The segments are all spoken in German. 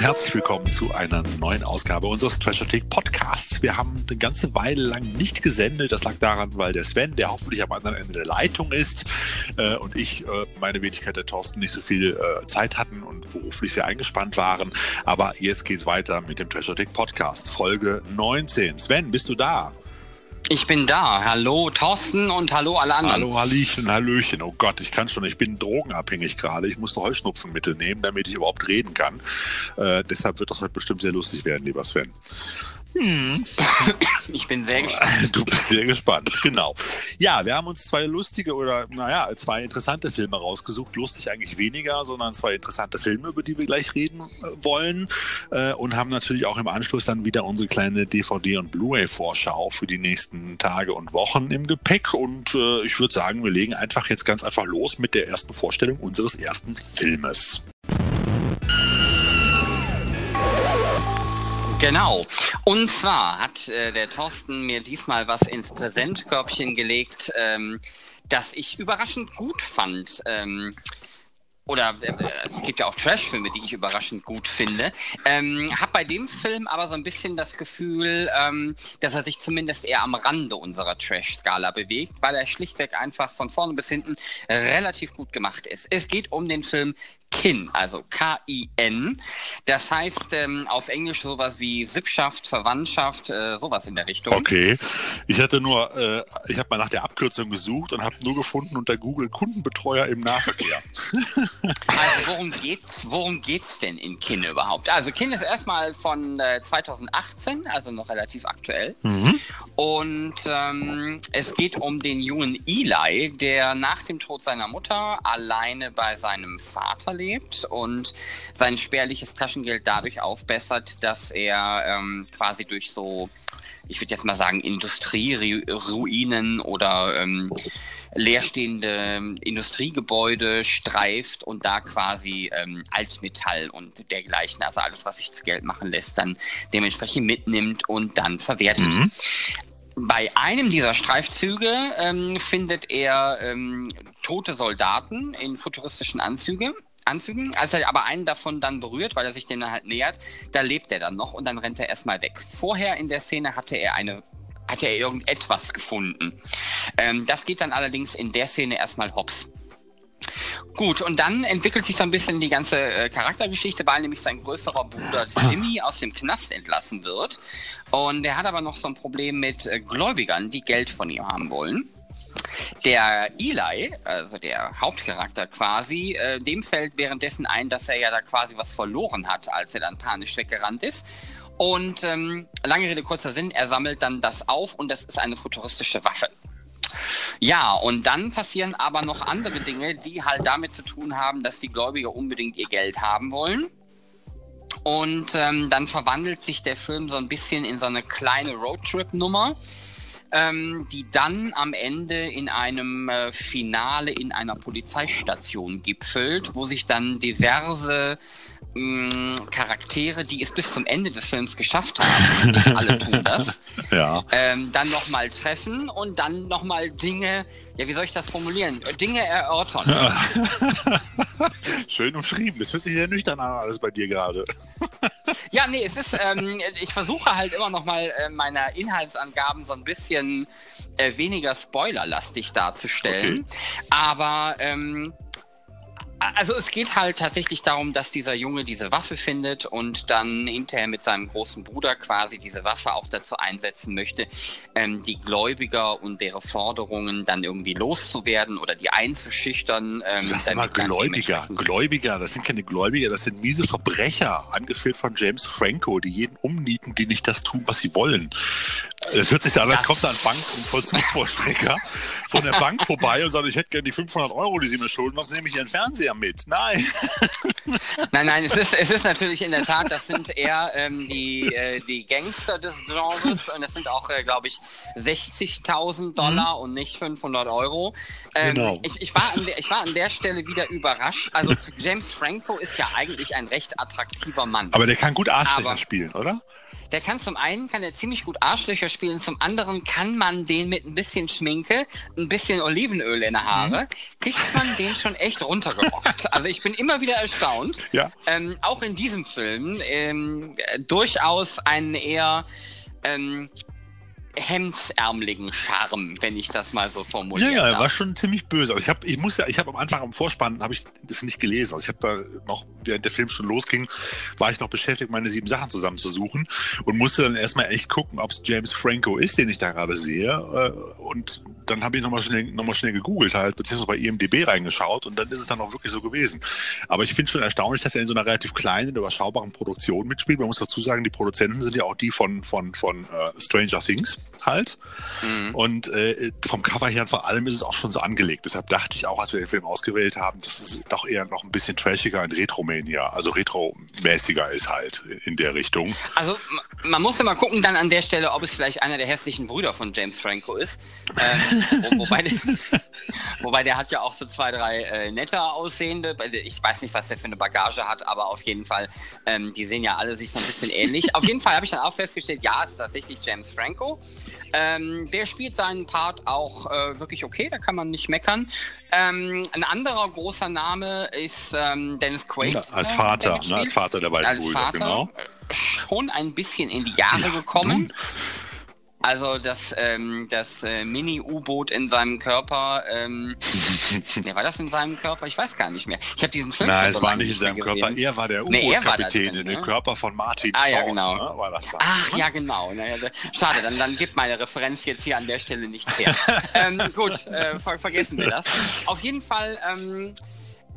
herzlich willkommen zu einer neuen Ausgabe unseres Treasure Take Podcasts. Wir haben eine ganze Weile lang nicht gesendet. Das lag daran, weil der Sven, der hoffentlich am anderen Ende der Leitung ist, äh, und ich, äh, meine Wenigkeit der Thorsten, nicht so viel äh, Zeit hatten und beruflich sehr eingespannt waren. Aber jetzt geht's weiter mit dem Treasure Take Podcast, Folge 19. Sven, bist du da? Ich bin da. Hallo Thorsten und hallo alle anderen. Hallo Hallöchen, Hallöchen. Oh Gott, ich kann schon, ich bin drogenabhängig gerade. Ich musste Heuschnupfenmittel nehmen, damit ich überhaupt reden kann. Äh, deshalb wird das heute bestimmt sehr lustig werden, lieber Sven. Hm. Ich bin sehr gespannt. Du bist sehr gespannt, genau. Ja, wir haben uns zwei lustige oder, naja, zwei interessante Filme rausgesucht. Lustig eigentlich weniger, sondern zwei interessante Filme, über die wir gleich reden äh, wollen. Äh, und haben natürlich auch im Anschluss dann wieder unsere kleine DVD- und Blu-ray-Vorschau für die nächsten Tage und Wochen im Gepäck. Und äh, ich würde sagen, wir legen einfach jetzt ganz einfach los mit der ersten Vorstellung unseres ersten Filmes. Genau. Und zwar hat äh, der Thorsten mir diesmal was ins Präsentkörbchen gelegt, ähm, das ich überraschend gut fand. Ähm, oder äh, es gibt ja auch Trash-Filme, die ich überraschend gut finde. Ähm, hab bei dem Film aber so ein bisschen das Gefühl, ähm, dass er sich zumindest eher am Rande unserer Trash-Skala bewegt, weil er schlichtweg einfach von vorne bis hinten relativ gut gemacht ist. Es geht um den Film Kin, also K-I-N. Das heißt ähm, auf Englisch sowas wie Sippschaft, Verwandtschaft, äh, sowas in der Richtung. Okay. Ich hatte nur, äh, ich habe mal nach der Abkürzung gesucht und habe nur gefunden unter Google Kundenbetreuer im Nahverkehr. also worum geht's, worum geht's denn in Kin überhaupt? Also Kin ist erstmal von äh, 2018, also noch relativ aktuell. Mhm. Und ähm, es geht um den jungen Eli, der nach dem Tod seiner Mutter alleine bei seinem Vater lebt und sein spärliches Taschengeld dadurch aufbessert, dass er ähm, quasi durch so, ich würde jetzt mal sagen, Industrieruinen oder ähm, leerstehende Industriegebäude streift und da quasi ähm, Altmetall und dergleichen, also alles, was sich zu Geld machen lässt, dann dementsprechend mitnimmt und dann verwertet. Mhm. Bei einem dieser Streifzüge ähm, findet er ähm, tote Soldaten in futuristischen Anzügen Anzügen. Als er aber einen davon dann berührt, weil er sich denen halt nähert, da lebt er dann noch und dann rennt er erstmal weg. Vorher in der Szene hatte er eine hatte er irgendetwas gefunden. Ähm, das geht dann allerdings in der Szene erstmal hops. Gut, und dann entwickelt sich so ein bisschen die ganze äh, Charaktergeschichte, weil nämlich sein größerer Bruder Timmy aus dem Knast entlassen wird. Und er hat aber noch so ein Problem mit äh, Gläubigern, die Geld von ihm haben wollen. Der Eli, also der Hauptcharakter quasi, äh, dem fällt währenddessen ein, dass er ja da quasi was verloren hat, als er dann panisch weggerannt ist. Und ähm, lange Rede, kurzer Sinn, er sammelt dann das auf und das ist eine futuristische Waffe. Ja, und dann passieren aber noch andere Dinge, die halt damit zu tun haben, dass die Gläubiger unbedingt ihr Geld haben wollen. Und ähm, dann verwandelt sich der Film so ein bisschen in so eine kleine Roadtrip-Nummer ähm, die dann am Ende in einem äh, Finale in einer Polizeistation gipfelt, wo sich dann diverse mh, Charaktere, die es bis zum Ende des Films geschafft haben, nicht alle tun das, ja. ähm, dann nochmal treffen und dann nochmal Dinge, ja, wie soll ich das formulieren, Dinge erörtern. Ja. Schön umschrieben. Das hört sich sehr nüchtern an, alles bei dir gerade. ja, nee, es ist, ähm, ich versuche halt immer nochmal äh, meine Inhaltsangaben so ein bisschen äh, weniger spoilerlastig darzustellen. Okay. Aber ähm, also es geht halt tatsächlich darum, dass dieser Junge diese Waffe findet und dann hinterher mit seinem großen Bruder quasi diese Waffe auch dazu einsetzen möchte, ähm, die Gläubiger und deren Forderungen dann irgendwie loszuwerden oder die einzuschüchtern. Ähm, Sag mal Gläubiger, Gläubiger, das sind keine Gläubiger, das sind miese Verbrecher, angeführt von James Franco, die jeden umnieten, die nicht das tun, was sie wollen. Es hört sich ja an, als kommt da ein Bank- und Vollzugsvollstrecker von der Bank vorbei und sagt, ich hätte gerne die 500 Euro, die Sie mir schulden, was nehme ich Ihren Fernseher mit? Nein. Nein, nein, es ist, es ist natürlich in der Tat, das sind eher ähm, die, äh, die Gangster des Genres und das sind auch, äh, glaube ich, 60.000 Dollar mhm. und nicht 500 Euro. Ähm, genau. Ich, ich, war an der, ich war an der Stelle wieder überrascht. Also James Franco ist ja eigentlich ein recht attraktiver Mann. Aber der kann gut Arschlöcher spielen, oder? Der kann zum einen kann er ziemlich gut Arschlöcher spielen, zum anderen kann man den mit ein bisschen Schminke, ein bisschen Olivenöl in der Haare, mhm. kriegt man den schon echt runtergerockt. also ich bin immer wieder erstaunt. Ja. Ähm, auch in diesem Film ähm, durchaus einen eher ähm, hemdsärmeligen Charme, wenn ich das mal so formuliere. Ja, ja, er war schon ziemlich böse. Also ich habe, ich muss ja, ich habe am Anfang am Vorspann habe ich das nicht gelesen. Also ich habe da noch, während der Film schon losging, war ich noch beschäftigt, meine sieben Sachen zusammenzusuchen und musste dann erstmal echt gucken, ob es James Franco ist, den ich da gerade sehe. Äh, und dann habe ich nochmal schnell, noch mal schnell gegoogelt halt, beziehungsweise bei IMDB reingeschaut und dann ist es dann auch wirklich so gewesen. Aber ich finde schon erstaunlich, dass er in so einer relativ kleinen, überschaubaren Produktion mitspielt. Man muss dazu sagen, die Produzenten sind ja auch die von, von, von uh, Stranger Things halt. Mhm. Und äh, vom Cover her und vor allem ist es auch schon so angelegt. Deshalb dachte ich auch, als wir den Film ausgewählt haben, dass es doch eher noch ein bisschen trashiger in Retromania, also retromäßiger ist halt in der Richtung. Also man muss ja mal gucken dann an der Stelle, ob es vielleicht einer der hässlichen Brüder von James Franco ist. Ähm, wo, wobei, der, wobei der hat ja auch so zwei, drei äh, netter aussehende. Ich weiß nicht, was der für eine Bagage hat, aber auf jeden Fall, ähm, die sehen ja alle sich so ein bisschen ähnlich. auf jeden Fall habe ich dann auch festgestellt, ja, es ist tatsächlich James Franco. Ähm, der spielt seinen Part auch äh, wirklich okay, da kann man nicht meckern. Ähm, ein anderer großer Name ist ähm, Dennis Quaid. Ja, als Vater, ne, als Vater der beiden Brüder, genau. Äh, schon ein bisschen in die Jahre ja, gekommen. Nun. Also das, ähm, das äh, Mini-U-Boot in seinem Körper, ähm, nee, war das in seinem Körper? Ich weiß gar nicht mehr. Ich habe diesen Film Nein, es war nicht in seinem Körper. Gesehen. Er war der U-Boot-Kapitän nee, in dem Körper von Martin Ah ja, genau. Ne? War das da, Ach ne? ja, genau. Schade, dann, dann gibt meine Referenz jetzt hier an der Stelle nichts her. ähm, gut, äh, ver vergessen wir das. Auf jeden Fall ähm,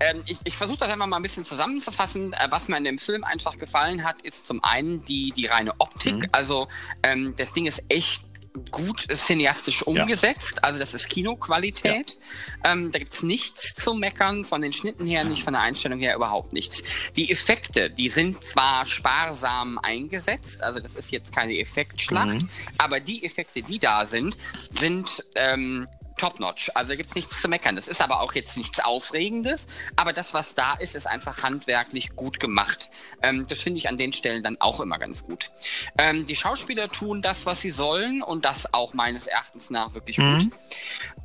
ähm, ich, ich versuche das einfach mal ein bisschen zusammenzufassen. Äh, was mir in dem Film einfach gefallen hat, ist zum einen die, die reine Optik. Mhm. Also ähm, das Ding ist echt gut cineastisch umgesetzt. Ja. Also das ist Kinoqualität. Ja. Ähm, da gibt's nichts zu meckern, von den Schnitten her nicht, von der Einstellung her überhaupt nichts. Die Effekte, die sind zwar sparsam eingesetzt, also das ist jetzt keine Effektschlacht, mhm. aber die Effekte, die da sind, sind ähm, top-notch. Also gibt es nichts zu meckern. Das ist aber auch jetzt nichts Aufregendes. Aber das, was da ist, ist einfach handwerklich gut gemacht. Ähm, das finde ich an den Stellen dann auch immer ganz gut. Ähm, die Schauspieler tun das, was sie sollen und das auch meines Erachtens nach wirklich mhm. gut.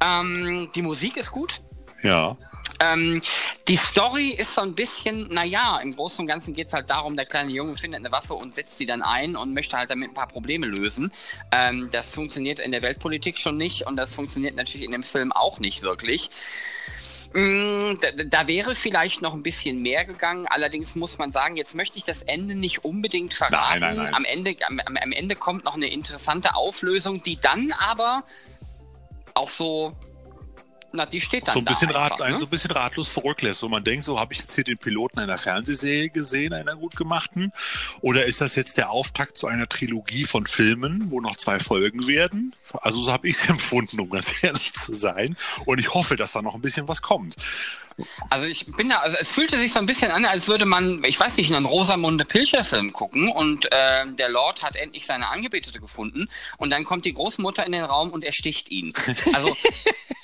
Ähm, die Musik ist gut. Ja. Ähm, die Story ist so ein bisschen, naja, im Großen und Ganzen geht es halt darum, der kleine Junge findet eine Waffe und setzt sie dann ein und möchte halt damit ein paar Probleme lösen. Ähm, das funktioniert in der Weltpolitik schon nicht und das funktioniert natürlich in dem Film auch nicht wirklich. Mm, da, da, wäre vielleicht noch ein bisschen mehr gegangen. Allerdings muss man sagen, jetzt möchte ich das Ende nicht unbedingt verraten. Nein, nein, nein. Am, Ende, am, am Ende kommt noch eine interessante Auflösung, die dann aber auch so na, die steht dann so ein bisschen, da einfach, rat, ne? so ein bisschen ratlos zurücklässt. So man denkt, so habe ich jetzt hier den Piloten einer Fernsehserie gesehen, einer gut gemachten, oder ist das jetzt der Auftakt zu einer Trilogie von Filmen, wo noch zwei Folgen werden? Also so habe ich es empfunden, um ganz ehrlich zu sein. Und ich hoffe, dass da noch ein bisschen was kommt. Also ich bin da, also es fühlte sich so ein bisschen an, als würde man, ich weiß nicht, einen Rosamunde Pilcher-Film gucken und äh, der Lord hat endlich seine Angebetete gefunden und dann kommt die Großmutter in den Raum und ersticht ihn. Also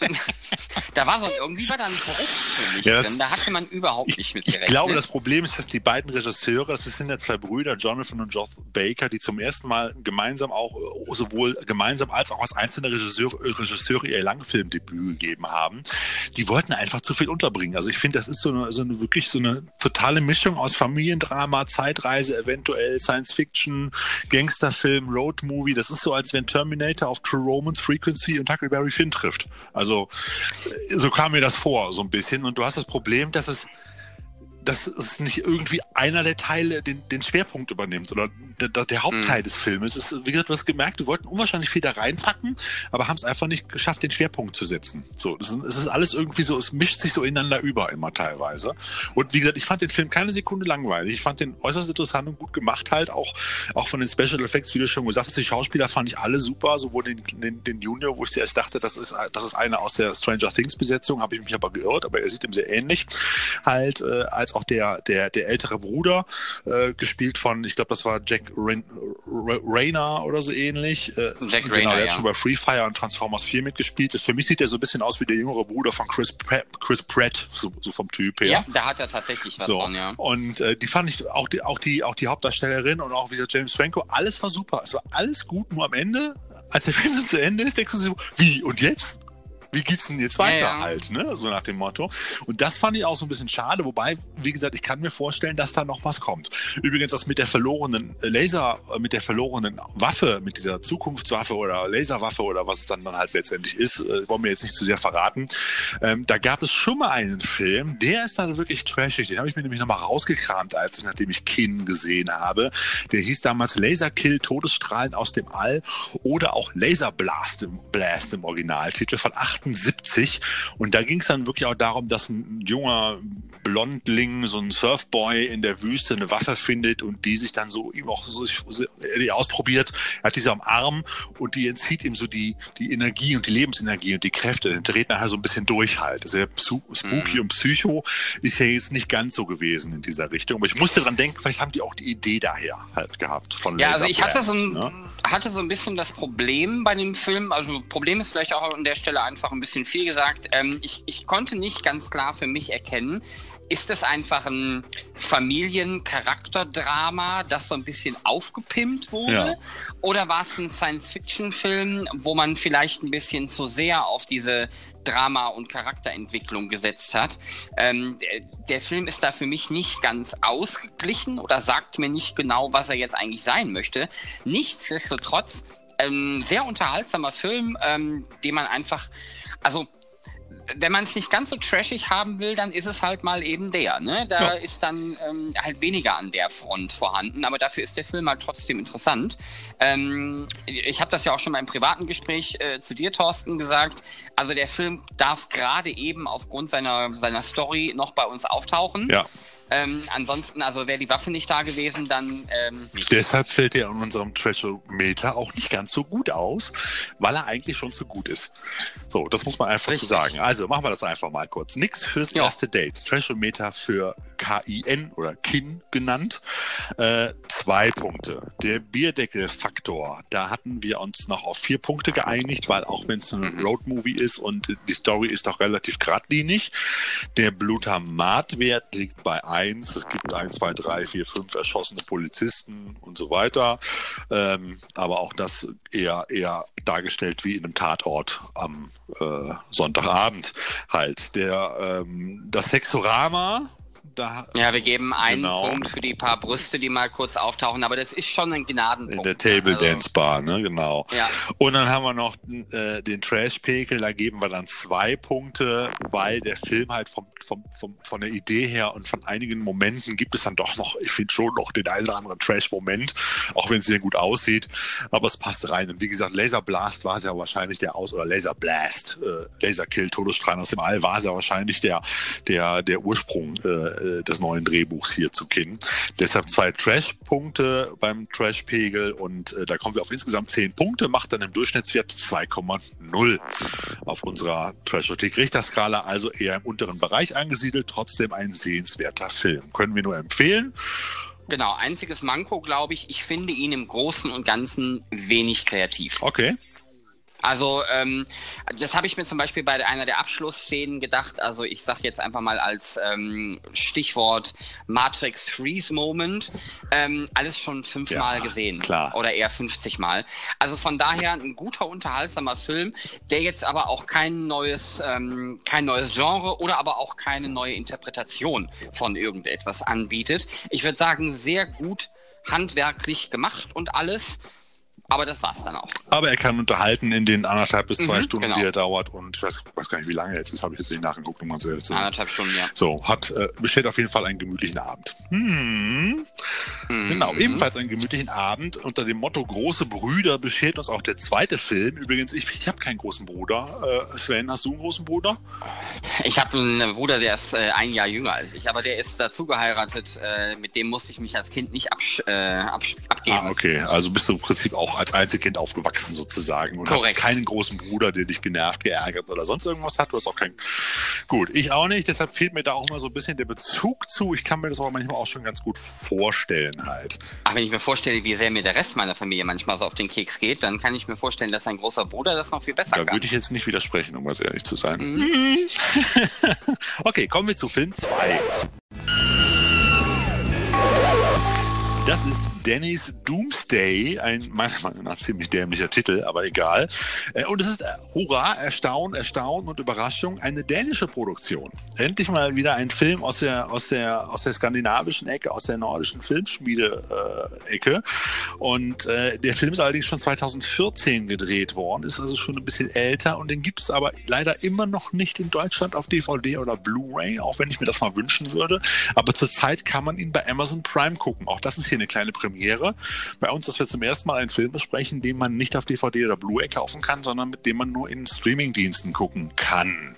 da war so irgendwie war da ein Bruch für mich ja, drin. Da hatte man überhaupt nicht mit gerechnet. Ich glaube, das Problem ist, dass die beiden Regisseure, das sind ja zwei Brüder, Jonathan und Geoff Baker, die zum ersten Mal gemeinsam auch sowohl gemeinsam als auch als einzelne Regisseure, Regisseure ihr Langfilmdebüt gegeben haben, die wollten einfach zu viel unterbringen bringen. Also ich finde, das ist so eine, so eine wirklich so eine totale Mischung aus Familiendrama, Zeitreise, eventuell Science Fiction, Gangsterfilm, Roadmovie. Das ist so, als wenn Terminator auf True Romance Frequency und Huckleberry Finn trifft. Also so kam mir das vor, so ein bisschen. Und du hast das Problem, dass es dass es nicht irgendwie einer der Teile den, den Schwerpunkt übernimmt oder der, der Hauptteil mhm. des Filmes. Ist, wie gesagt, du hast gemerkt, wir wollten unwahrscheinlich viel da reinpacken, aber haben es einfach nicht geschafft, den Schwerpunkt zu setzen. So, es ist, ist alles irgendwie so, es mischt sich so ineinander über immer teilweise. Und wie gesagt, ich fand den Film keine Sekunde langweilig. Ich fand den äußerst interessant und gut gemacht halt, auch, auch von den Special Effects, wie du schon gesagt hast, die Schauspieler fand ich alle super, sowohl den, den, den Junior, wo ich zuerst dachte, das ist, das ist einer aus der Stranger Things Besetzung, habe ich mich aber geirrt, aber er sieht ihm sehr ähnlich, halt, äh, als als auch der, der, der ältere Bruder, äh, gespielt von, ich glaube, das war Jack Rain, Rayner oder so ähnlich. Äh, Jack genau, Rayner, der hat schon bei Free Fire und Transformers 4 mitgespielt. Für mich sieht er so ein bisschen aus wie der jüngere Bruder von Chris Pratt, Chris Pratt so, so vom Typ her. Ja, da hat er tatsächlich was so. von, ja. Und äh, die fand ich, auch die, auch die, auch die Hauptdarstellerin und auch wieder James Franco, alles war super. Es war alles gut, nur am Ende, als der Film zu Ende ist, denkst du so, wie, und jetzt? Wie geht's denn jetzt weiter ja, ja. halt, ne? So nach dem Motto. Und das fand ich auch so ein bisschen schade, wobei, wie gesagt, ich kann mir vorstellen, dass da noch was kommt. Übrigens, das mit der verlorenen Laser, äh, mit der verlorenen Waffe, mit dieser Zukunftswaffe oder Laserwaffe oder was es dann, dann halt letztendlich ist, äh, wollen wir jetzt nicht zu sehr verraten. Ähm, da gab es schon mal einen Film, der ist dann wirklich trashig. Den habe ich mir nämlich nochmal rausgekramt, als ich, nachdem ich Kin gesehen habe. Der hieß damals Laserkill, Todesstrahlen aus dem All oder auch Laserblast im, Blast im Originaltitel von 8 78. Und da ging es dann wirklich auch darum, dass ein junger Blondling, so ein Surfboy in der Wüste eine Waffe findet und die sich dann so ihm auch so, die ausprobiert. Er hat diese am Arm und die entzieht ihm so die, die Energie und die Lebensenergie und die Kräfte. Der dreht nachher so ein bisschen durch halt. Sehr spooky mhm. und psycho ist ja jetzt nicht ganz so gewesen in dieser Richtung. Aber ich musste dran denken, vielleicht haben die auch die Idee daher halt gehabt von Ja, also ich hatte so, ein, ne? Hatte so ein bisschen das Problem bei dem Film, also Problem ist vielleicht auch an der Stelle einfach ein bisschen viel gesagt. Ähm, ich, ich konnte nicht ganz klar für mich erkennen, ist das einfach ein Familiencharakterdrama, das so ein bisschen aufgepimpt wurde? Ja. Oder war es ein Science-Fiction-Film, wo man vielleicht ein bisschen zu sehr auf diese Drama- und Charakterentwicklung gesetzt hat? Ähm, der, der Film ist da für mich nicht ganz ausgeglichen oder sagt mir nicht genau, was er jetzt eigentlich sein möchte. Nichtsdestotrotz, ähm, sehr unterhaltsamer Film, ähm, den man einfach also wenn man es nicht ganz so trashig haben will, dann ist es halt mal eben der. Ne? Da ja. ist dann ähm, halt weniger an der Front vorhanden, aber dafür ist der Film halt trotzdem interessant. Ähm, ich habe das ja auch schon mal im privaten Gespräch äh, zu dir, Thorsten, gesagt. Also der Film darf gerade eben aufgrund seiner, seiner Story noch bei uns auftauchen. Ja. Ähm, ansonsten, also wäre die Waffe nicht da gewesen, dann ähm, nicht. Deshalb fällt er in unserem Treasure-Meter auch nicht ganz so gut aus, weil er eigentlich schon zu gut ist. So, das muss man einfach Richtig. so sagen. Also machen wir das einfach mal kurz. Nix fürs ja. erste Date. Treasure-Meter für KIN oder KIN genannt. Äh, zwei Punkte. Der Bierdeckel-Faktor, da hatten wir uns noch auf vier Punkte geeinigt, weil auch wenn es ein mhm. Roadmovie ist und die Story ist auch relativ geradlinig, der Blutamatwert liegt bei 1. Es gibt 1, 2, 3, 4, 5 erschossene Polizisten und so weiter. Ähm, aber auch das eher, eher dargestellt wie in einem Tatort am äh, Sonntagabend halt. Der, ähm, das Sexorama, da, ja, wir geben einen genau. Punkt für die paar Brüste, die mal kurz auftauchen, aber das ist schon ein Gnadenpunkt. In der Table also. Dance Bar, ne, genau. Ja. Und dann haben wir noch äh, den Trash-Pekel, da geben wir dann zwei Punkte, weil der Film halt vom, vom, vom, von der Idee her und von einigen Momenten gibt es dann doch noch, ich finde schon noch den einen oder anderen Trash-Moment, auch wenn es sehr gut aussieht, aber es passt rein. Und wie gesagt, Laser Blast war es ja wahrscheinlich der Aus- oder Laser Blast, äh, Laser Kill, Todesstrahlen aus dem All war es ja wahrscheinlich der, der, der Ursprung äh, äh, des neuen Drehbuchs hier zu kennen. Deshalb zwei Trash-Punkte beim Trash-Pegel und äh, da kommen wir auf insgesamt zehn Punkte, macht dann im Durchschnittswert 2,0 auf unserer Trash-Richterskala, also eher im unteren Bereich angesiedelt, trotzdem ein sehenswerter Film. Können wir nur empfehlen. Genau, einziges Manko, glaube ich, ich finde ihn im Großen und Ganzen wenig kreativ. Okay. Also ähm, das habe ich mir zum Beispiel bei einer der Abschlussszenen gedacht. Also ich sage jetzt einfach mal als ähm, Stichwort Matrix Freeze Moment. Ähm, alles schon fünfmal ja, gesehen. Klar. Oder eher 50 Mal. Also von daher ein guter, unterhaltsamer Film, der jetzt aber auch kein neues, ähm, kein neues Genre oder aber auch keine neue Interpretation von irgendetwas anbietet. Ich würde sagen, sehr gut handwerklich gemacht und alles. Aber das war's dann auch. Aber er kann unterhalten in den anderthalb bis zwei mhm, Stunden, genau. die er dauert. Und ich weiß, weiß, gar nicht, wie lange er jetzt ist, habe ich jetzt nicht nachgeguckt, um ganz ehrlich zu sein. Anderthalb Stunden, ja. So, hat, äh, besteht auf jeden Fall einen gemütlichen Abend. Hm. Mhm. Genau, ebenfalls einen gemütlichen Abend. Unter dem Motto Große Brüder beschert uns auch der zweite Film. Übrigens, ich, ich habe keinen großen Bruder. Äh, Sven, hast du einen großen Bruder? Ich habe einen Bruder, der ist äh, ein Jahr jünger als ich, aber der ist dazu geheiratet. Äh, mit dem musste ich mich als Kind nicht absch äh, abgeben. Ah, okay. Also bist du im Prinzip auch auch als Einzelkind aufgewachsen sozusagen und Korrekt. hast keinen großen Bruder, der dich genervt, geärgert oder sonst irgendwas hat. Du hast auch keinen. Gut, ich auch nicht. Deshalb fehlt mir da auch immer so ein bisschen der Bezug zu. Ich kann mir das aber manchmal auch schon ganz gut vorstellen halt. Ach, wenn ich mir vorstelle, wie sehr mir der Rest meiner Familie manchmal so auf den Keks geht, dann kann ich mir vorstellen, dass ein großer Bruder das noch viel besser da kann. Da würde ich jetzt nicht widersprechen, um ganz ehrlich zu sein. Mhm. okay, kommen wir zu Film 2. Das ist Dennis Doomsday, ein meiner Meinung nach ziemlich dämlicher Titel, aber egal. Äh, und es ist, äh, hurra, Erstaunen, Erstaunen und Überraschung, eine dänische Produktion. Endlich mal wieder ein Film aus der, aus der, aus der skandinavischen Ecke, aus der nordischen Filmschmiede-Ecke. Und äh, der Film ist allerdings schon 2014 gedreht worden, ist also schon ein bisschen älter und den gibt es aber leider immer noch nicht in Deutschland auf DVD oder Blu-ray, auch wenn ich mir das mal wünschen würde. Aber zurzeit kann man ihn bei Amazon Prime gucken. Auch das ist hier hier eine kleine Premiere bei uns, dass wir zum ersten Mal einen Film besprechen, den man nicht auf DVD oder Blu-ray kaufen kann, sondern mit dem man nur in Streaming-Diensten gucken kann.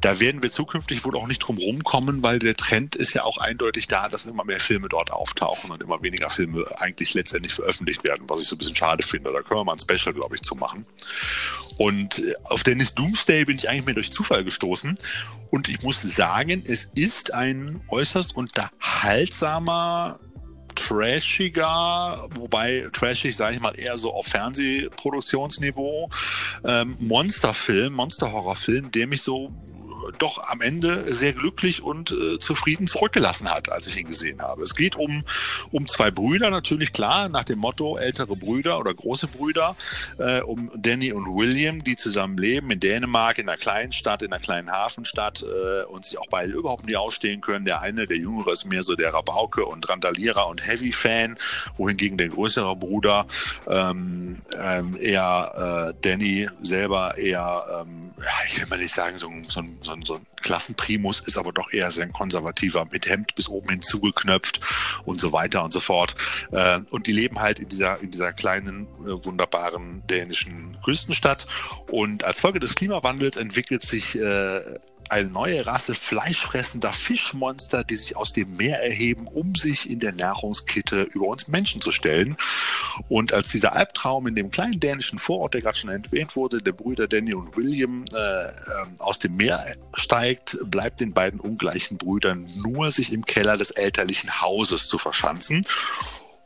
Da werden wir zukünftig wohl auch nicht drum rumkommen, weil der Trend ist ja auch eindeutig da, dass immer mehr Filme dort auftauchen und immer weniger Filme eigentlich letztendlich veröffentlicht werden, was ich so ein bisschen schade finde. Da können wir mal ein Special, glaube ich, zu machen. Und äh, auf Dennis Doomsday bin ich eigentlich mehr durch Zufall gestoßen. Und ich muss sagen, es ist ein äußerst unterhaltsamer trashiger, wobei trashig, sage ich mal, eher so auf Fernsehproduktionsniveau, ähm, Monsterfilm, Monsterhorrorfilm, der mich so doch am Ende sehr glücklich und äh, zufrieden zurückgelassen hat, als ich ihn gesehen habe. Es geht um, um zwei Brüder, natürlich klar, nach dem Motto ältere Brüder oder große Brüder, äh, um Danny und William, die zusammen leben in Dänemark, in einer kleinen Stadt, in einer kleinen Hafenstadt äh, und sich auch beide überhaupt nie ausstehen können. Der eine, der Jüngere, ist mehr so der Rabauke und Randalierer und Heavy-Fan, wohingegen der größere Bruder ähm, ähm, eher äh, Danny selber eher, ähm, ja, ich will mal nicht sagen, so, so, so ein, so ein Klassenprimus, ist aber doch eher sehr ein konservativer, mit Hemd bis oben hin zugeknöpft und so weiter und so fort. Äh, und die leben halt in dieser, in dieser kleinen, äh, wunderbaren dänischen Küstenstadt. Und als Folge des Klimawandels entwickelt sich äh, eine neue Rasse fleischfressender Fischmonster, die sich aus dem Meer erheben, um sich in der Nahrungskette über uns Menschen zu stellen. Und als dieser Albtraum in dem kleinen dänischen Vorort, der gerade schon erwähnt wurde, der Brüder Danny und William äh, äh, aus dem Meer steigt, bleibt den beiden ungleichen Brüdern nur, sich im Keller des elterlichen Hauses zu verschanzen.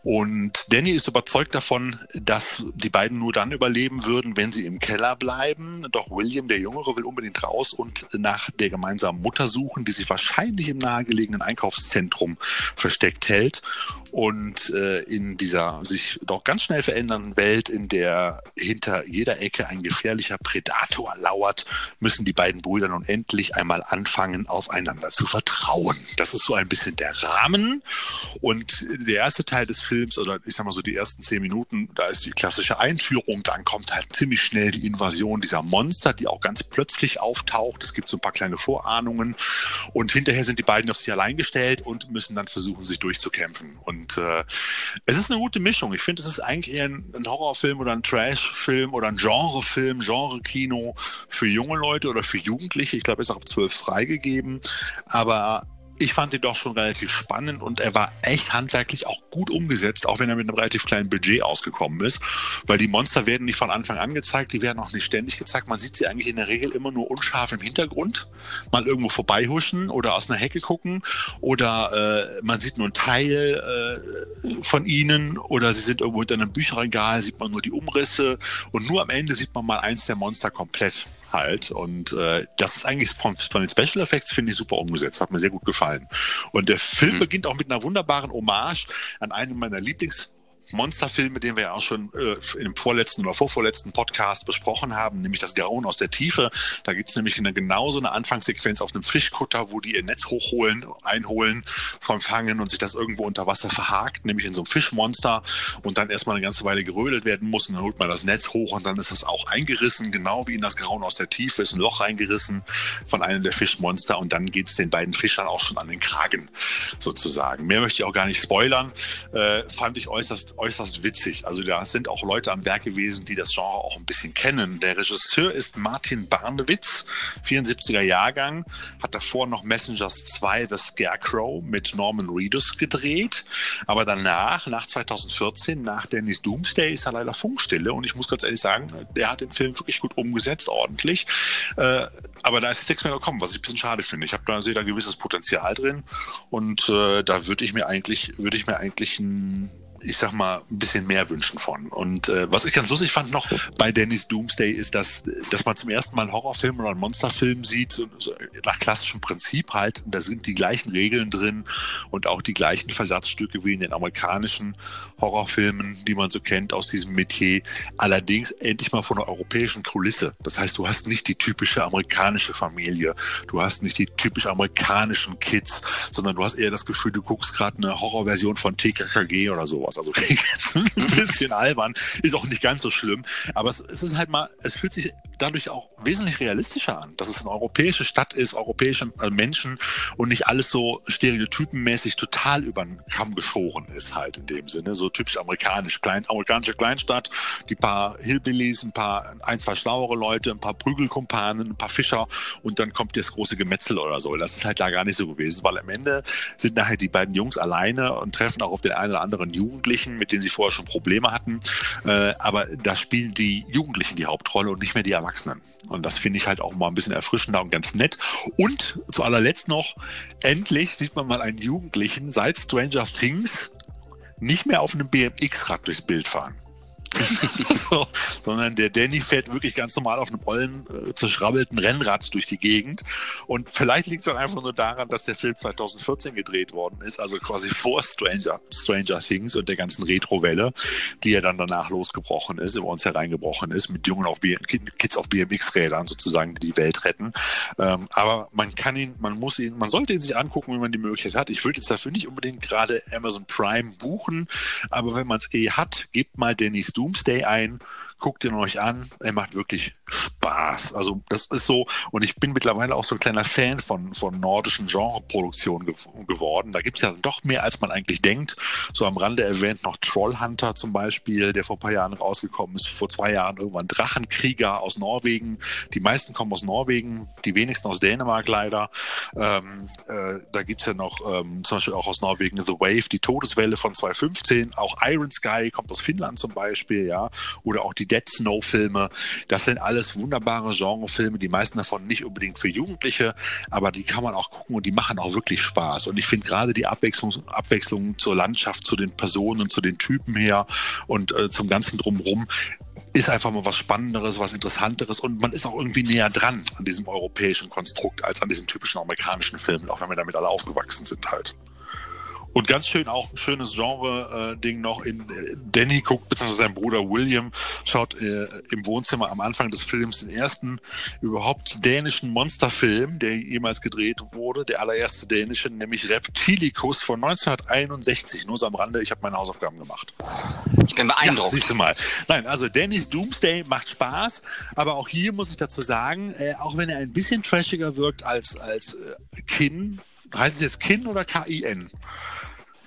Und Danny ist überzeugt davon, dass die beiden nur dann überleben würden, wenn sie im Keller bleiben. Doch William, der Jüngere, will unbedingt raus und nach der gemeinsamen Mutter suchen, die sich wahrscheinlich im nahegelegenen Einkaufszentrum versteckt hält. Und äh, in dieser sich doch ganz schnell verändernden Welt, in der hinter jeder Ecke ein gefährlicher Predator lauert, müssen die beiden Brüder nun endlich einmal anfangen, aufeinander zu vertrauen. Das ist so ein bisschen der Rahmen. Und der erste Teil des Films, oder ich sag mal so die ersten zehn Minuten, da ist die klassische Einführung. Dann kommt halt ziemlich schnell die Invasion dieser Monster, die auch ganz plötzlich auftaucht. Es gibt so ein paar kleine Vorahnungen. Und hinterher sind die beiden auf sich allein gestellt und müssen dann versuchen, sich durchzukämpfen. Und und äh, es ist eine gute Mischung. Ich finde, es ist eigentlich eher ein, ein Horrorfilm oder ein Trashfilm oder ein Genrefilm, Genre-Kino für junge Leute oder für Jugendliche. Ich glaube, es ist auch ab zwölf freigegeben. Aber ich fand ihn doch schon relativ spannend und er war echt handwerklich auch gut umgesetzt, auch wenn er mit einem relativ kleinen Budget ausgekommen ist. Weil die Monster werden nicht von Anfang an gezeigt, die werden auch nicht ständig gezeigt. Man sieht sie eigentlich in der Regel immer nur unscharf im Hintergrund, mal irgendwo vorbeihuschen oder aus einer Hecke gucken oder äh, man sieht nur einen Teil äh, von ihnen oder sie sind irgendwo hinter einem Bücherregal, sieht man nur die Umrisse und nur am Ende sieht man mal eins der Monster komplett halt. Und äh, das ist eigentlich von, von den Special Effects, finde ich, super umgesetzt. Hat mir sehr gut gefallen. Und der Film mhm. beginnt auch mit einer wunderbaren Hommage an einen meiner Lieblings- Monsterfilme, den wir ja auch schon äh, im vorletzten oder vorvorletzten Podcast besprochen haben, nämlich das Grauen aus der Tiefe. Da gibt es nämlich eine, genauso eine Anfangssequenz auf einem Fischkutter, wo die ihr Netz hochholen, einholen vom Fangen und sich das irgendwo unter Wasser verhakt, nämlich in so einem Fischmonster und dann erstmal eine ganze Weile gerödelt werden muss und dann holt man das Netz hoch und dann ist das auch eingerissen, genau wie in das Grauen aus der Tiefe ist ein Loch eingerissen von einem der Fischmonster und dann geht es den beiden Fischern auch schon an den Kragen sozusagen. Mehr möchte ich auch gar nicht spoilern. Äh, fand ich äußerst äußerst witzig. Also da sind auch Leute am Werk gewesen, die das Genre auch ein bisschen kennen. Der Regisseur ist Martin Barnewitz, 74er Jahrgang, hat davor noch Messengers 2 The Scarecrow mit Norman Reedus gedreht. Aber danach, nach 2014, nach Dennis Doomsday, ist er leider Funkstille. Und ich muss ganz ehrlich sagen, der hat den Film wirklich gut umgesetzt, ordentlich. Äh, aber da ist jetzt nichts mehr gekommen, was ich ein bisschen schade finde. Ich habe da sehe da gewisses Potenzial drin und äh, da würde ich mir eigentlich würde ich mir eigentlich ein ich sag mal, ein bisschen mehr wünschen von. Und äh, was ich ganz lustig fand noch bei Dennis Doomsday ist, dass, dass man zum ersten Mal einen Horrorfilm oder einen Monsterfilm sieht, so, so nach klassischem Prinzip halt. Da sind die gleichen Regeln drin und auch die gleichen Versatzstücke wie in den amerikanischen Horrorfilmen, die man so kennt aus diesem Metier. Allerdings endlich mal von einer europäischen Kulisse. Das heißt, du hast nicht die typische amerikanische Familie. Du hast nicht die typisch amerikanischen Kids, sondern du hast eher das Gefühl, du guckst gerade eine Horrorversion von TKKG oder sowas aus. Also jetzt ein bisschen albern, ist auch nicht ganz so schlimm. Aber es, es, ist halt mal, es fühlt sich dadurch auch wesentlich realistischer an, dass es eine europäische Stadt ist, europäische äh, Menschen und nicht alles so stereotypenmäßig total über den Kamm geschoren ist halt in dem Sinne. So typisch amerikanisch, klein, amerikanische Kleinstadt, die paar Hillbillies, ein paar, ein, zwei schlauere Leute, ein paar Prügelkumpanen, ein paar Fischer und dann kommt das große Gemetzel oder so. Das ist halt da gar nicht so gewesen, weil am Ende sind nachher die beiden Jungs alleine und treffen auch auf den einen oder anderen Jugend Jugendlichen, mit denen sie vorher schon Probleme hatten. Äh, aber da spielen die Jugendlichen die Hauptrolle und nicht mehr die Erwachsenen. Und das finde ich halt auch mal ein bisschen erfrischender und ganz nett. Und zu allerletzt noch, endlich sieht man mal einen Jugendlichen seit Stranger Things nicht mehr auf einem BMX-Rad durchs Bild fahren. so, sondern der Danny fährt wirklich ganz normal auf einem ollen, äh, zerschrabbelten Rennrad durch die Gegend. Und vielleicht liegt es auch einfach nur daran, dass der Film 2014 gedreht worden ist, also quasi vor Stranger, Stranger Things und der ganzen Retro-Welle, die ja dann danach losgebrochen ist, über uns hereingebrochen ist, mit Jungen auf Kids auf BMX-Rädern sozusagen, die die Welt retten. Ähm, aber man kann ihn, man muss ihn, man sollte ihn sich angucken, wenn man die Möglichkeit hat. Ich würde jetzt dafür nicht unbedingt gerade Amazon Prime buchen, aber wenn man es eh hat, gebt mal Dennis Doomsday ein, guckt ihn euch an. Er macht wirklich Spaß. Also das ist so, und ich bin mittlerweile auch so ein kleiner Fan von, von nordischen Genreproduktionen ge geworden. Da gibt es ja doch mehr, als man eigentlich denkt. So am Rande erwähnt noch Trollhunter zum Beispiel, der vor ein paar Jahren rausgekommen ist. Vor zwei Jahren irgendwann Drachenkrieger aus Norwegen. Die meisten kommen aus Norwegen, die wenigsten aus Dänemark leider. Ähm, äh, da gibt es ja noch ähm, zum Beispiel auch aus Norwegen The Wave, die Todeswelle von 2015. Auch Iron Sky kommt aus Finnland zum Beispiel, ja. Oder auch die Dead Snow Filme. Das sind alles wunderbare Genrefilme, die meisten davon nicht unbedingt für Jugendliche, aber die kann man auch gucken und die machen auch wirklich Spaß. Und ich finde gerade die Abwechslung, Abwechslung zur Landschaft, zu den Personen, zu den Typen her und äh, zum ganzen Drumherum ist einfach mal was Spannenderes, was Interessanteres und man ist auch irgendwie näher dran an diesem europäischen Konstrukt als an diesen typischen amerikanischen Filmen, auch wenn wir damit alle aufgewachsen sind halt. Und ganz schön auch ein schönes Genre-Ding noch in äh, Danny guckt, beziehungsweise sein Bruder William schaut äh, im Wohnzimmer am Anfang des Films den ersten überhaupt dänischen Monsterfilm, der jemals gedreht wurde, der allererste dänische, nämlich Reptilicus von 1961. Nur so am Rande, ich habe meine Hausaufgaben gemacht. Ich bin beeindruckt. Ja, siehst du mal. Nein, also Danny's Doomsday macht Spaß, aber auch hier muss ich dazu sagen, äh, auch wenn er ein bisschen trashiger wirkt als, als äh, Kin, heißt es jetzt Kin oder K-I-N?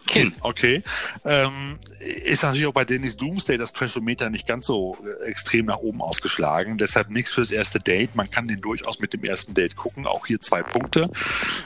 Kin. Okay. Ähm, ist natürlich auch bei Dennis Doomsday das Trashometer nicht ganz so äh, extrem nach oben ausgeschlagen. Deshalb nichts fürs erste Date. Man kann den durchaus mit dem ersten Date gucken. Auch hier zwei Punkte.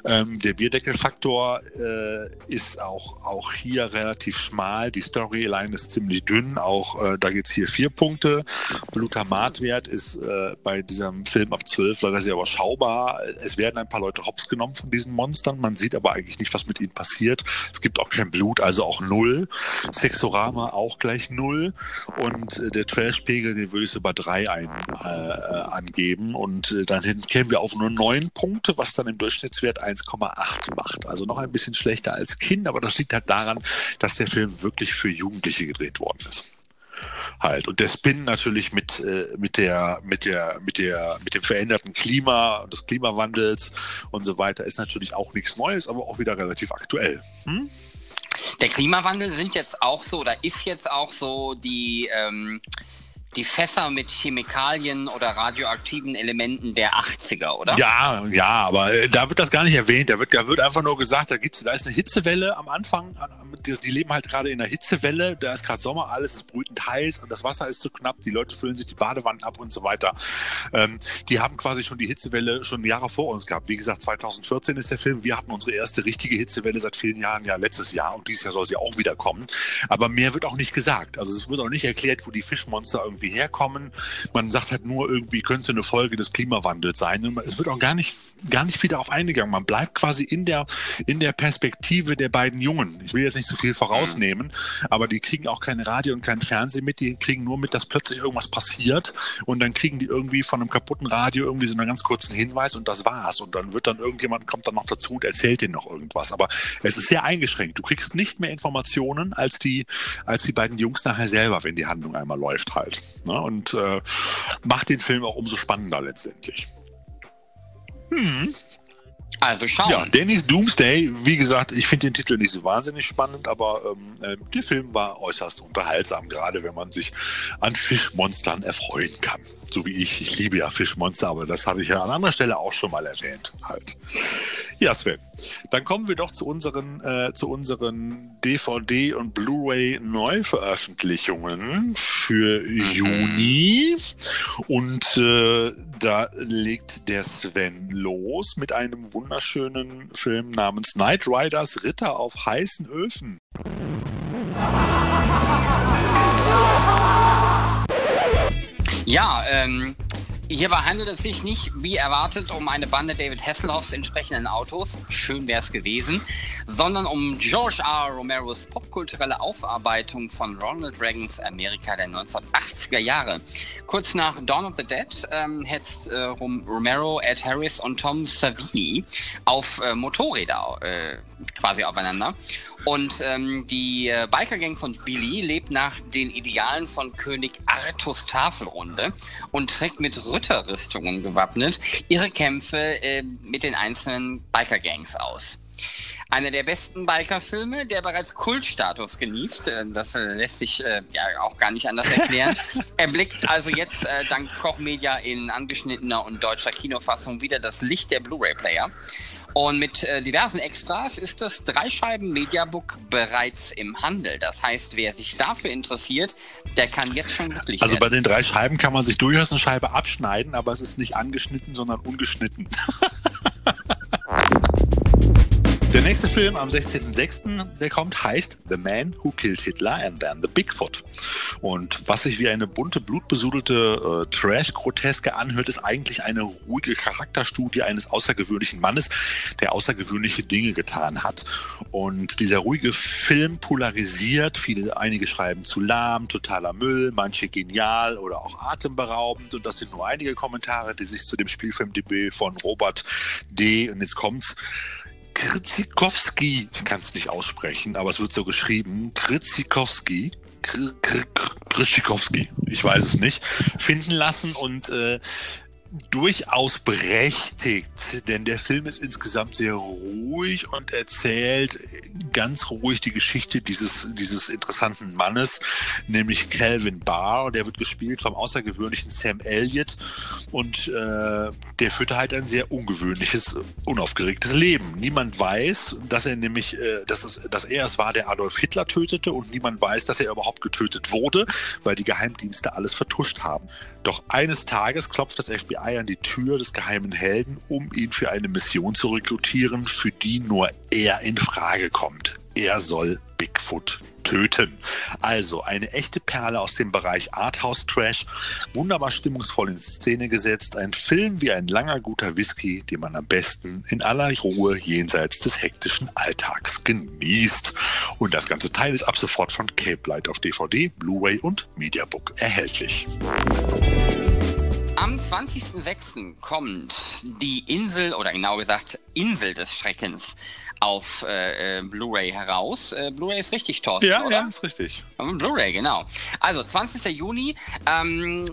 Ähm, der Bierdeckelfaktor äh, ist auch, auch hier relativ schmal. Die Storyline ist ziemlich dünn. Auch äh, da es hier vier Punkte. Blutamatwert ist äh, bei diesem Film ab 12 leider sehr überschaubar. Es werden ein paar Leute hops genommen von diesen Monstern. Man sieht aber eigentlich nicht, was mit ihnen passiert. Es gibt auch kein Blut, also auch null. Sexorama auch gleich null. Und äh, der Trashpegel, den würde ich so bei drei ein, äh, äh angeben. Und äh, dann kämen wir auf nur neun Punkte, was dann im Durchschnittswert 1,8 macht. Also noch ein bisschen schlechter als Kind, aber das liegt halt daran, dass der Film wirklich für Jugendliche gedreht worden ist halt. Und der Spin natürlich mit, äh, mit der, mit der, mit der, mit dem veränderten Klima, des Klimawandels und so weiter ist natürlich auch nichts Neues, aber auch wieder relativ aktuell. Hm? Der Klimawandel sind jetzt auch so oder ist jetzt auch so die, ähm, die Fässer mit Chemikalien oder radioaktiven Elementen der 80er, oder? Ja, ja, aber äh, da wird das gar nicht erwähnt. Da wird, da wird einfach nur gesagt, da gibt's, da ist eine Hitzewelle am Anfang. Die, leben halt gerade in einer Hitzewelle. Da ist gerade Sommer, alles ist brütend heiß und das Wasser ist zu knapp. Die Leute füllen sich die Badewand ab und so weiter. Ähm, die haben quasi schon die Hitzewelle schon Jahre vor uns gehabt. Wie gesagt, 2014 ist der Film. Wir hatten unsere erste richtige Hitzewelle seit vielen Jahren, ja letztes Jahr und dieses Jahr soll sie auch wieder kommen. Aber mehr wird auch nicht gesagt. Also es wird auch nicht erklärt, wo die Fischmonster irgendwie herkommen. Man sagt halt nur irgendwie, könnte eine Folge des Klimawandels sein. Es wird auch gar nicht, gar nicht viel darauf eingegangen. Man bleibt quasi in der, in der Perspektive der beiden Jungen. Ich will jetzt nicht so viel vorausnehmen, aber die kriegen auch kein Radio und kein Fernsehen mit. Die kriegen nur mit, dass plötzlich irgendwas passiert und dann kriegen die irgendwie von einem kaputten Radio irgendwie so einen ganz kurzen Hinweis und das war's. Und dann wird dann irgendjemand, kommt dann noch dazu und erzählt denen noch irgendwas. Aber es ist sehr eingeschränkt. Du kriegst nicht mehr Informationen als die, als die beiden Jungs nachher selber, wenn die Handlung einmal läuft halt. Ne? Und äh, macht den Film auch umso spannender letztendlich. Hm. Also schauen. Ja, Danny's Doomsday, wie gesagt, ich finde den Titel nicht so wahnsinnig spannend, aber ähm, äh, der Film war äußerst unterhaltsam, gerade wenn man sich an Fischmonstern erfreuen kann. So wie ich. Ich liebe ja Fischmonster, aber das habe ich ja an anderer Stelle auch schon mal erwähnt. Halt. Ja, Sven. Dann kommen wir doch zu unseren, äh, zu unseren DVD- und Blu-ray-Neuveröffentlichungen für mhm. Juni. Und äh, da legt der Sven los mit einem wunderschönen Film namens Knight Riders Ritter auf heißen Öfen. Ja, ähm, Hierbei handelt es sich nicht, wie erwartet, um eine Bande David Hasselhoffs entsprechenden Autos, schön wäre es gewesen, sondern um George R. Romeros popkulturelle Aufarbeitung von Ronald Reagans Amerika der 1980er Jahre. Kurz nach Dawn of the Dead ähm, hetzt äh, Romero, Ed Harris und Tom Savini auf äh, Motorräder äh, quasi aufeinander. Und ähm, die äh, Bikergang von Billy lebt nach den Idealen von König Artus Tafelrunde und trägt mit Ritterrüstungen gewappnet ihre Kämpfe äh, mit den einzelnen Bikergangs aus. Einer der besten Biker-Filme, der bereits Kultstatus genießt. Äh, das äh, lässt sich äh, ja auch gar nicht anders erklären. er blickt also jetzt äh, dank Koch Media in angeschnittener und deutscher Kinofassung wieder das Licht der Blu-ray-Player. Und mit äh, diversen Extras ist das Dreischeiben-Mediabook bereits im Handel. Das heißt, wer sich dafür interessiert, der kann jetzt schon glücklich Also werden. bei den drei Scheiben kann man sich durchaus eine Scheibe abschneiden, aber es ist nicht angeschnitten, sondern ungeschnitten. Der nächste Film am 16.06., der kommt, heißt The Man Who Killed Hitler and Then the Bigfoot. Und was sich wie eine bunte, blutbesudelte äh, Trash-Groteske anhört, ist eigentlich eine ruhige Charakterstudie eines außergewöhnlichen Mannes, der außergewöhnliche Dinge getan hat. Und dieser ruhige Film polarisiert. Viele, einige schreiben zu lahm, totaler Müll, manche genial oder auch atemberaubend. Und das sind nur einige Kommentare, die sich zu dem Spielfilmdebüt von Robert D. Und jetzt kommt's Krizikowski, ich kann es nicht aussprechen, aber es wird so geschrieben, Krizikowski, Krizikowski, ich weiß es nicht, finden lassen und äh, durchaus berechtigt, denn der Film ist insgesamt sehr ruhig und erzählt ganz ruhig die Geschichte dieses, dieses interessanten Mannes, nämlich Calvin Barr. Der wird gespielt vom außergewöhnlichen Sam Elliott und äh, der führte halt ein sehr ungewöhnliches, unaufgeregtes Leben. Niemand weiß, dass er nämlich, äh, dass, es, dass er es war, der Adolf Hitler tötete und niemand weiß, dass er überhaupt getötet wurde, weil die Geheimdienste alles vertuscht haben. Doch eines Tages klopft das FBI an die Tür des geheimen Helden, um ihn für eine Mission zu rekrutieren, für die nur er in Frage kommt. Er soll Bigfoot töten. Also eine echte Perle aus dem Bereich Arthouse Trash, wunderbar stimmungsvoll in Szene gesetzt, ein Film wie ein langer guter Whisky, den man am besten in aller Ruhe jenseits des hektischen Alltags genießt. Und das ganze Teil ist ab sofort von Cape Light auf DVD, Blu-ray und Mediabook erhältlich. Am 20.06. kommt die Insel, oder genau gesagt Insel des Schreckens, auf äh, äh, Blu-ray heraus. Äh, Blu-ray ist richtig, Thorsten, ja, oder? Ja, ist richtig. Blu-ray, genau. Also, 20. Juni, ähm,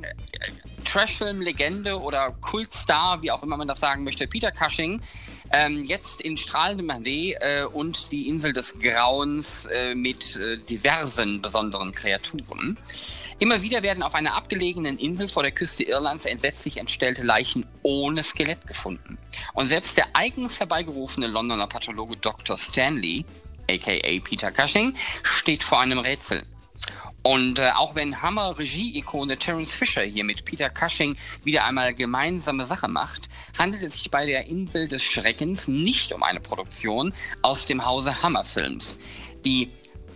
Trashfilm-Legende oder Kultstar, wie auch immer man das sagen möchte, Peter Cushing, Ähm, jetzt in strahlendem HD äh, und die Insel des Grauens äh, mit äh, diversen besonderen Kreaturen. Immer wieder werden auf einer abgelegenen Insel vor der Küste Irlands entsetzlich entstellte Leichen ohne Skelett gefunden. Und selbst der eigens herbeigerufene Londoner Pathologe Dr. Stanley, aka Peter Cushing, steht vor einem Rätsel. Und äh, auch wenn Hammer-Regie-Ikone Terence Fisher hier mit Peter Cushing wieder einmal gemeinsame Sache macht, handelt es sich bei der Insel des Schreckens nicht um eine Produktion aus dem Hause Hammer Films. Die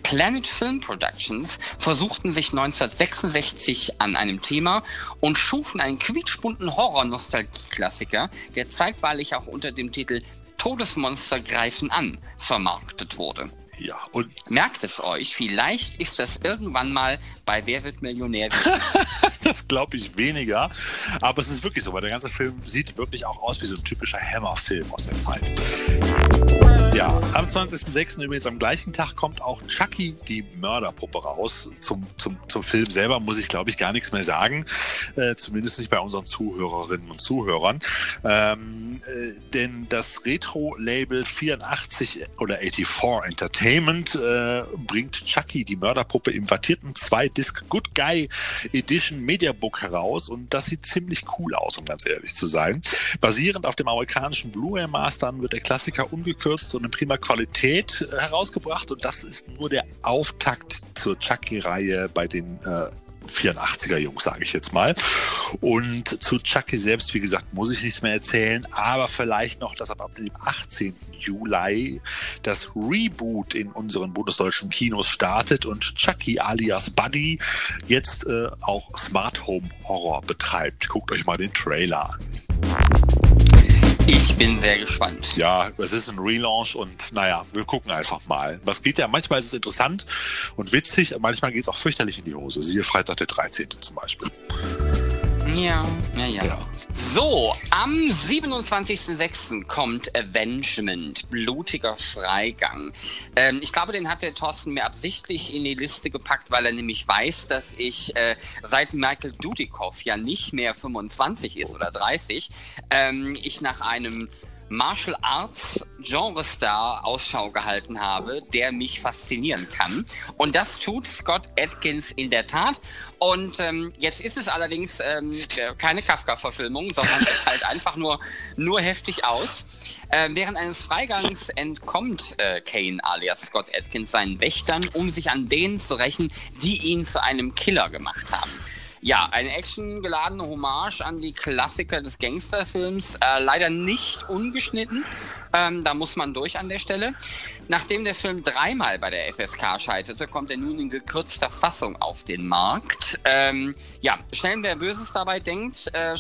Planet Film Productions versuchten sich 1966 an einem Thema und schufen einen quietschbunten Horror-Nostalgie-Klassiker, der zeitweilig auch unter dem Titel Todesmonster greifen an vermarktet wurde. Ja, und Merkt es euch, vielleicht ist das irgendwann mal bei Wer wird Millionär? das glaube ich weniger. Aber es ist wirklich so, weil der ganze Film sieht wirklich auch aus wie so ein typischer Hammer-Film aus der Zeit. Ja, am 20.06. übrigens am gleichen Tag kommt auch Chucky, die Mörderpuppe, raus. Zum, zum, zum Film selber muss ich, glaube ich, gar nichts mehr sagen. Äh, zumindest nicht bei unseren Zuhörerinnen und Zuhörern. Ähm, äh, denn das Retro-Label 84 oder 84 Entertainment äh, bringt Chucky, die Mörderpuppe, im wattierten 2-Disc Good Guy Edition Mediabook heraus. Und das sieht ziemlich cool aus, um ganz ehrlich zu sein. Basierend auf dem amerikanischen Blu-ray-Mastern wird der Klassiker ungekürzt und in prima Qualität äh, herausgebracht. Und das ist nur der Auftakt zur Chucky-Reihe bei den äh, 84er Jungs, sage ich jetzt mal. Und zu Chucky selbst, wie gesagt, muss ich nichts mehr erzählen, aber vielleicht noch, dass ab dem 18. Juli das Reboot in unseren bundesdeutschen Kinos startet und Chucky alias Buddy jetzt äh, auch Smart Home Horror betreibt. Guckt euch mal den Trailer an. Ich bin sehr gespannt. Ja, es ist ein Relaunch und naja, wir gucken einfach mal. Was geht ja, manchmal ist es interessant und witzig, manchmal geht es auch fürchterlich in die Hose. Siehe Freitag der 13. zum Beispiel. Ja, ja, ja. Ja. So, am 27.06. kommt Avengement, blutiger Freigang. Ähm, ich glaube, den hat der Thorsten mir absichtlich in die Liste gepackt, weil er nämlich weiß, dass ich äh, seit Michael Dudikoff ja nicht mehr 25 ist oder 30, ähm, ich nach einem Martial Arts Genre Star Ausschau gehalten habe, der mich faszinieren kann. Und das tut Scott Atkins in der Tat. Und ähm, jetzt ist es allerdings ähm, keine Kafka-Verfilmung, sondern es halt einfach nur, nur heftig aus. Äh, während eines Freigangs entkommt äh, Kane alias Scott Atkins seinen Wächtern, um sich an denen zu rächen, die ihn zu einem Killer gemacht haben. Ja, eine actiongeladene Hommage an die Klassiker des Gangsterfilms. Äh, leider nicht ungeschnitten. Ähm, da muss man durch an der Stelle. Nachdem der Film dreimal bei der FSK scheiterte, kommt er nun in gekürzter Fassung auf den Markt. Ähm, ja, schnell wer Böses dabei denkt, äh,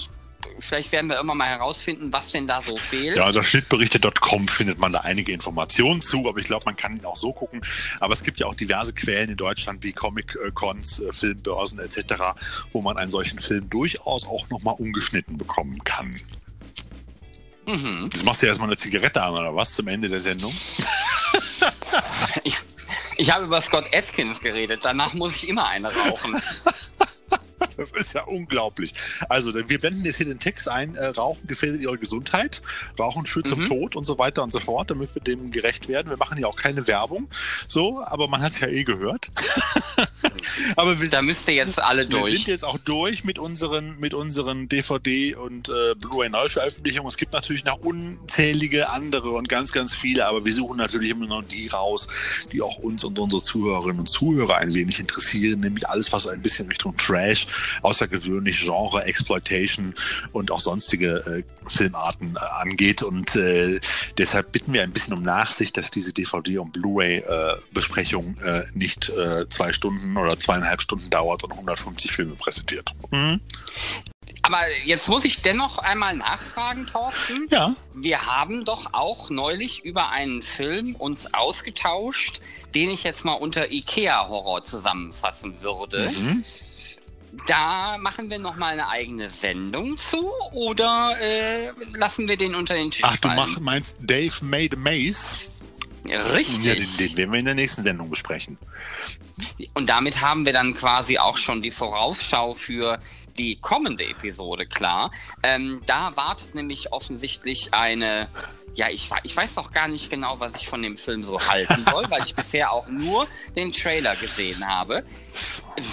vielleicht werden wir irgendwann mal herausfinden, was denn da so fehlt. Ja, unter schnittberichte.com findet man da einige Informationen zu, aber ich glaube, man kann ihn auch so gucken. Aber es gibt ja auch diverse Quellen in Deutschland wie Comic-Cons, äh, Filmbörsen etc., wo man einen solchen Film durchaus auch nochmal ungeschnitten bekommen kann. Mhm. Jetzt machst du erstmal eine Zigarette an oder was zum Ende der Sendung? Ich, ich habe über Scott Atkins geredet. Danach muss ich immer eine rauchen. Das ist ja unglaublich. Also, wir blenden jetzt hier den Text ein, äh, Rauchen gefährdet ihre Gesundheit, Rauchen führt zum Mhm. Tod und so weiter und so fort, damit wir dem gerecht werden. Wir machen ja auch keine Werbung, so, aber man hat es ja eh gehört. aber wir, Da müsst ihr jetzt alle wir sind durch. jetzt auch durch mit unseren, mit unseren DVD- und äh, Blu-ray-Neuveröffentlichungen. Es gibt natürlich noch unzählige andere und ganz, ganz viele, aber wir suchen natürlich immer noch die raus, die auch uns und unsere Zuhörerinnen und Zuhörer ein wenig interessieren, nämlich alles, was ein bisschen Richtung Trash, außergewöhnlich Genre, Exploitation und auch sonstige äh, Filmarten äh, angeht. Und äh, deshalb bitten wir ein bisschen um Nachsicht, dass diese DVD- und Blu-ray-Besprechung äh, nicht äh, zwei Stunden oder zweieinhalb Stunden dauert und 150 Filme präsentiert. Mhm. Aber jetzt muss ich dennoch einmal nachfragen, Thorsten. Ja. Wir haben doch auch neulich über einen Film uns ausgetauscht, den ich jetzt mal unter IKEA-Horror zusammenfassen würde. Mhm. Da machen wir noch mal eine eigene Sendung zu oder äh, lassen wir den unter den Tisch Ach, du fallen? mach, meinst Dave Made a Maze? Richtig. Ja, den, den werden wir in der nächsten Sendung besprechen. Und damit haben wir dann quasi auch schon die Vorausschau für die kommende Episode klar. Ähm, da wartet nämlich offensichtlich eine ja, ich, ich weiß noch gar nicht genau, was ich von dem Film so halten soll, weil ich bisher auch nur den Trailer gesehen habe.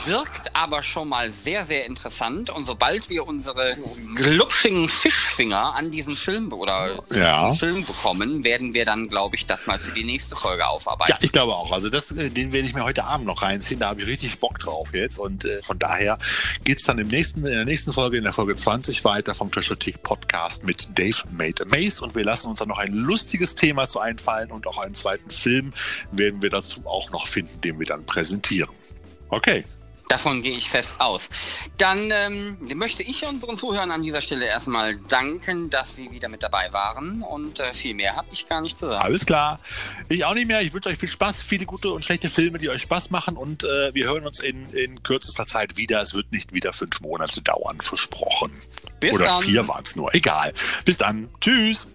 Wirkt aber schon mal sehr, sehr interessant. Und sobald wir unsere glubschigen Fischfinger an diesen Film oder ja. Film bekommen, werden wir dann, glaube ich, das mal für die nächste Folge aufarbeiten. Ja, ich glaube auch. Also das, äh, den werde ich mir heute Abend noch reinziehen. Da habe ich richtig Bock drauf jetzt. Und äh, von daher geht es dann im nächsten, in der nächsten Folge, in der Folge 20 weiter vom Trashotik Podcast mit Dave Made Maze. Und wir lassen uns dann noch ein lustiges Thema zu einfallen und auch einen zweiten Film werden wir dazu auch noch finden, den wir dann präsentieren. Okay. Davon gehe ich fest aus. Dann ähm, möchte ich unseren Zuhörern an dieser Stelle erstmal danken, dass sie wieder mit dabei waren. Und äh, viel mehr habe ich gar nicht zu sagen. Alles klar. Ich auch nicht mehr. Ich wünsche euch viel Spaß, viele gute und schlechte Filme, die euch Spaß machen. Und äh, wir hören uns in, in kürzester Zeit wieder. Es wird nicht wieder fünf Monate dauern, versprochen. Bis Oder dann. vier waren es nur. Egal. Bis dann. Tschüss.